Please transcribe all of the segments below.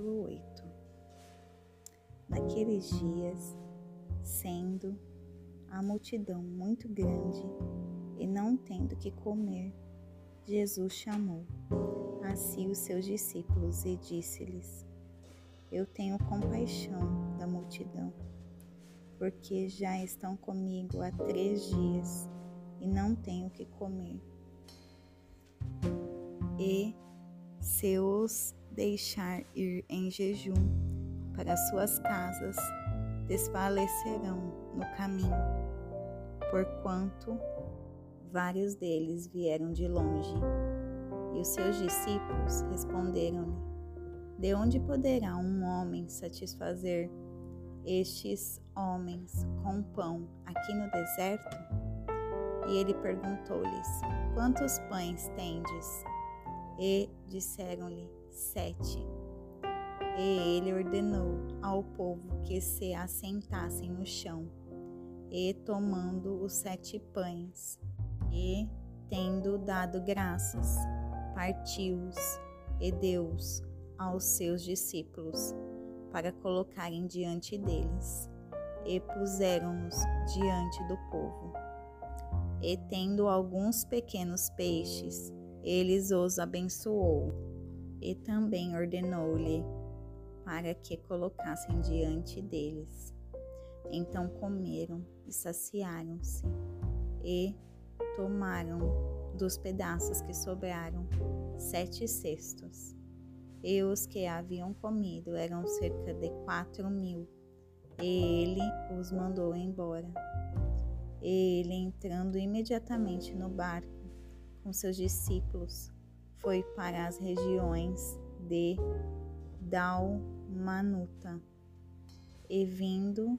capítulo 8 Naqueles dias, sendo a multidão muito grande e não tendo que comer, Jesus chamou a si os seus discípulos e disse-lhes: Eu tenho compaixão da multidão, porque já estão comigo há três dias e não tenho que comer. E se os deixar ir em jejum para suas casas, desfalecerão no caminho, porquanto vários deles vieram de longe. E os seus discípulos responderam-lhe: De onde poderá um homem satisfazer estes homens com pão aqui no deserto? E ele perguntou-lhes: Quantos pães tendes? E disseram-lhe: Sete. E ele ordenou ao povo que se assentassem no chão, e tomando os sete pães, e tendo dado graças, partiu-os e deu-os aos seus discípulos, para colocarem diante deles, e puseram-nos diante do povo. E tendo alguns pequenos peixes, eles os abençoou e também ordenou-lhe para que colocassem diante deles. Então comeram e saciaram-se e tomaram dos pedaços que sobraram sete cestos. E os que haviam comido eram cerca de quatro mil. E ele os mandou embora. E ele, entrando imediatamente no barco, com seus discípulos, foi para as regiões de Dalmanuta. E vindo,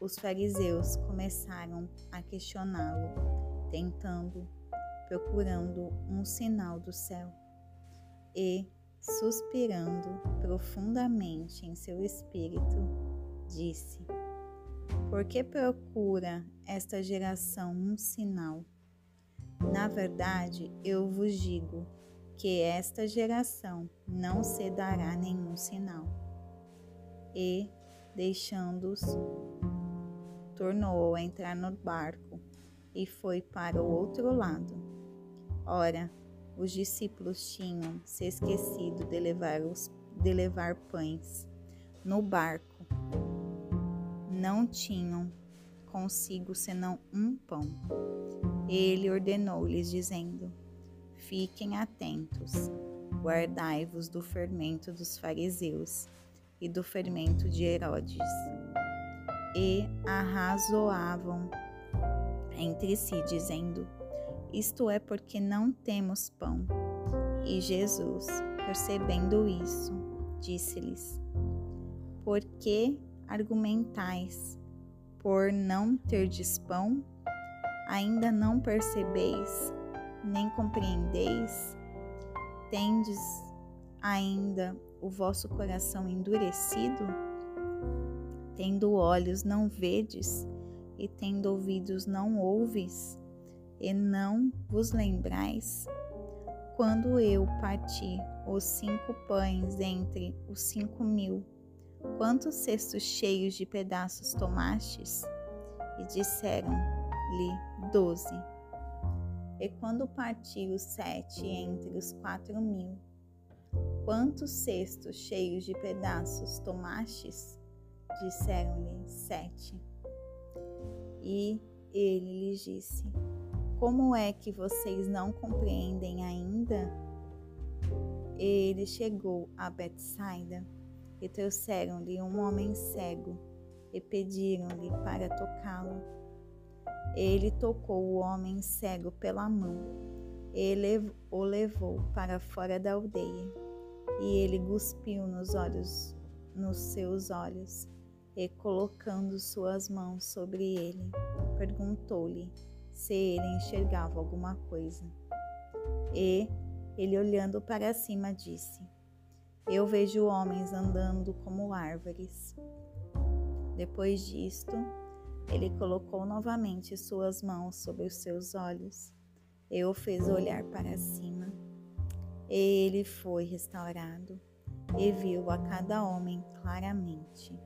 os fariseus começaram a questioná-lo, tentando, procurando um sinal do céu. E, suspirando profundamente em seu espírito, disse: Por que procura esta geração um sinal? Na verdade, eu vos digo que esta geração não se dará nenhum sinal. E, deixando-os, tornou a entrar no barco e foi para o outro lado. Ora, os discípulos tinham se esquecido de levar, os, de levar pães no barco. Não tinham consigo senão um pão. Ele ordenou-lhes, dizendo: Fiquem atentos, guardai-vos do fermento dos fariseus e do fermento de Herodes. E arrazoavam entre si, dizendo: Isto é porque não temos pão. E Jesus, percebendo isso, disse-lhes: Por que argumentais por não terdes pão? Ainda não percebeis, nem compreendeis? Tendes ainda o vosso coração endurecido? Tendo olhos, não vedes, e tendo ouvidos, não ouves, e não vos lembrais? Quando eu parti os cinco pães entre os cinco mil, Quantos cestos cheios de pedaços tomastes? E disseram-lhe doze. E quando partiu sete entre os quatro mil, quantos cestos cheios de pedaços tomastes? Disseram-lhe sete. E ele lhes disse: Como é que vocês não compreendem ainda? Ele chegou a Betsaida e trouxeram-lhe um homem cego e pediram-lhe para tocá-lo. Ele tocou o homem cego pela mão, ele o levou para fora da aldeia, e ele cuspiu nos olhos, nos seus olhos, e colocando suas mãos sobre ele, perguntou-lhe se ele enxergava alguma coisa. E ele olhando para cima disse: eu vejo homens andando como árvores. Depois disto, ele colocou novamente suas mãos sobre os seus olhos e o fez olhar para cima. Ele foi restaurado e viu a cada homem claramente.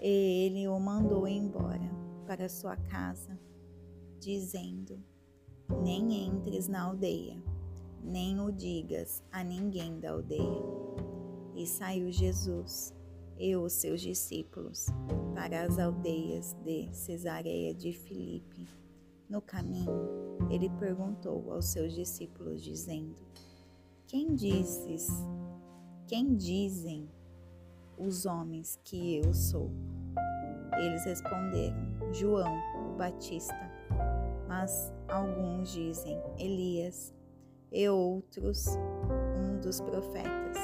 E ele o mandou embora para sua casa, dizendo: Nem entres na aldeia, nem o digas a ninguém da aldeia. E saiu Jesus e os seus discípulos para as aldeias de Cesareia de Filipe. No caminho, ele perguntou aos seus discípulos, dizendo: Quem dizes quem dizem os homens que eu sou? Eles responderam: João, o Batista. Mas alguns dizem Elias, e outros um dos profetas.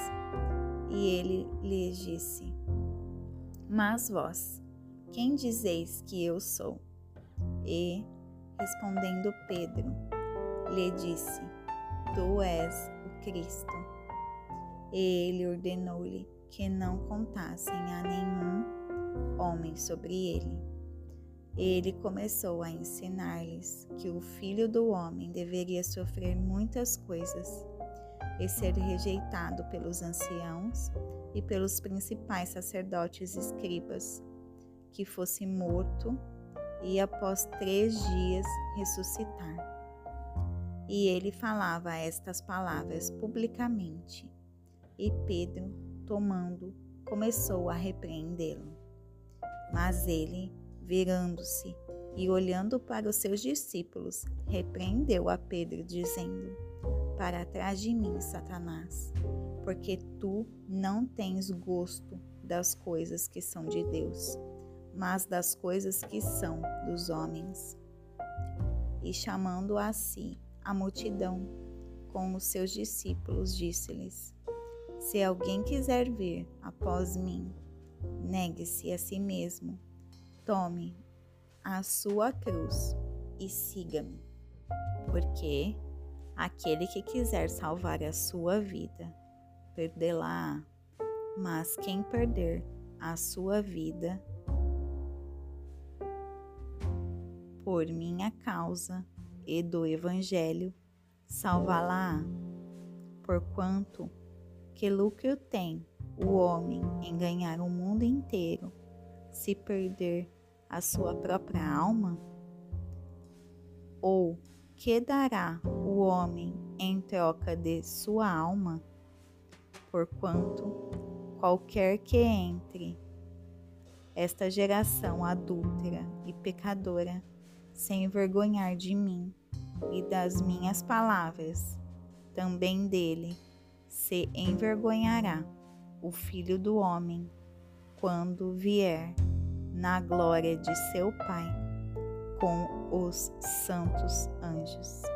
E ele lhes disse: Mas vós, quem dizeis que eu sou? E, respondendo Pedro, lhe disse: Tu és o Cristo e ele ordenou-lhe que não contassem a nenhum homem sobre ele. Ele começou a ensinar-lhes que o filho do homem deveria sofrer muitas coisas e ser rejeitado pelos anciãos e pelos principais sacerdotes escribas, que fosse morto e após três dias ressuscitar. E ele falava estas palavras publicamente e Pedro, tomando, começou a repreendê-lo. Mas ele, virando-se e olhando para os seus discípulos, repreendeu a Pedro, dizendo: Para trás de mim, Satanás, porque tu não tens gosto das coisas que são de Deus, mas das coisas que são dos homens. E chamando a si a multidão com os seus discípulos, disse-lhes: se alguém quiser vir após mim, negue-se a si mesmo, tome a sua cruz e siga-me. Porque aquele que quiser salvar a sua vida, perdê-la. Mas quem perder a sua vida por minha causa e do Evangelho, salvá-la. Porquanto que lucro tem o homem em ganhar o mundo inteiro se perder a sua própria alma? Ou que dará o homem em troca de sua alma? Porquanto qualquer que entre esta geração adúltera e pecadora, sem envergonhar de mim e das minhas palavras, também dele se envergonhará o Filho do Homem quando vier na glória de seu Pai com os santos anjos.